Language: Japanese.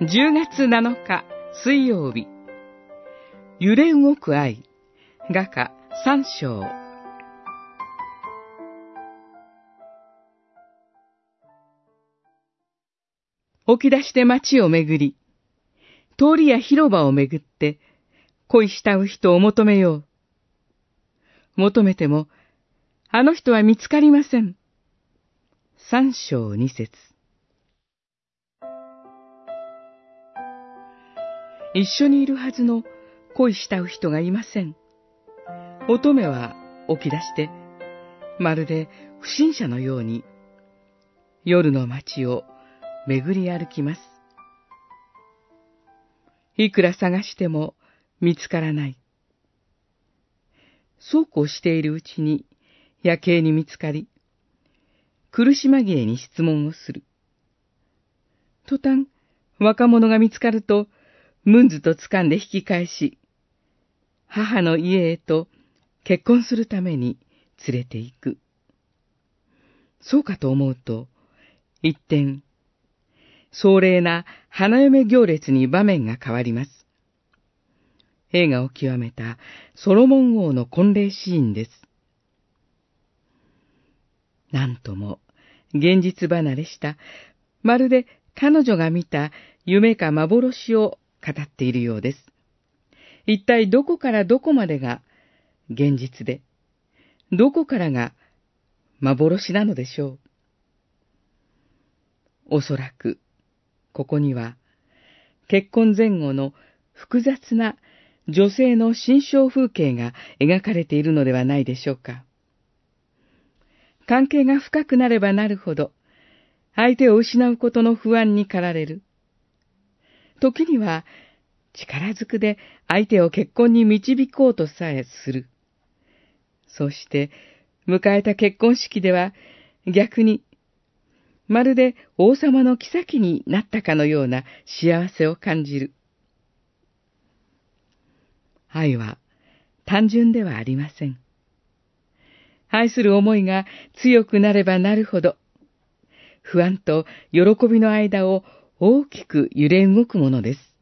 10月7日水曜日。揺れ動く愛。画家三章。起き出して街をめぐり通りや広場をめぐって恋したう人を求めよう。求めてもあの人は見つかりません。三章二節。一緒にいるはずの恋したう人がいません。乙女は起き出して、まるで不審者のように、夜の街を巡り歩きます。いくら探しても見つからない。そうこうしているうちに夜景に見つかり、苦し紛れに質問をする。途端、若者が見つかると、ムンズと掴んで引き返し、母の家へと結婚するために連れて行く。そうかと思うと、一点、壮麗な花嫁行列に場面が変わります。映画を極めたソロモン王の婚礼シーンです。なんとも現実離れした、まるで彼女が見た夢か幻を語っているようです。一体どこからどこまでが現実で、どこからが幻なのでしょう。おそらく、ここには、結婚前後の複雑な女性の心象風景が描かれているのではないでしょうか。関係が深くなればなるほど、相手を失うことの不安に駆られる。時には力ずくで相手を結婚に導こうとさえする。そして、迎えた結婚式では逆に、まるで王様の妃になったかのような幸せを感じる。愛は単純ではありません。愛する思いが強くなればなるほど、不安と喜びの間を大きく揺れ動くものです。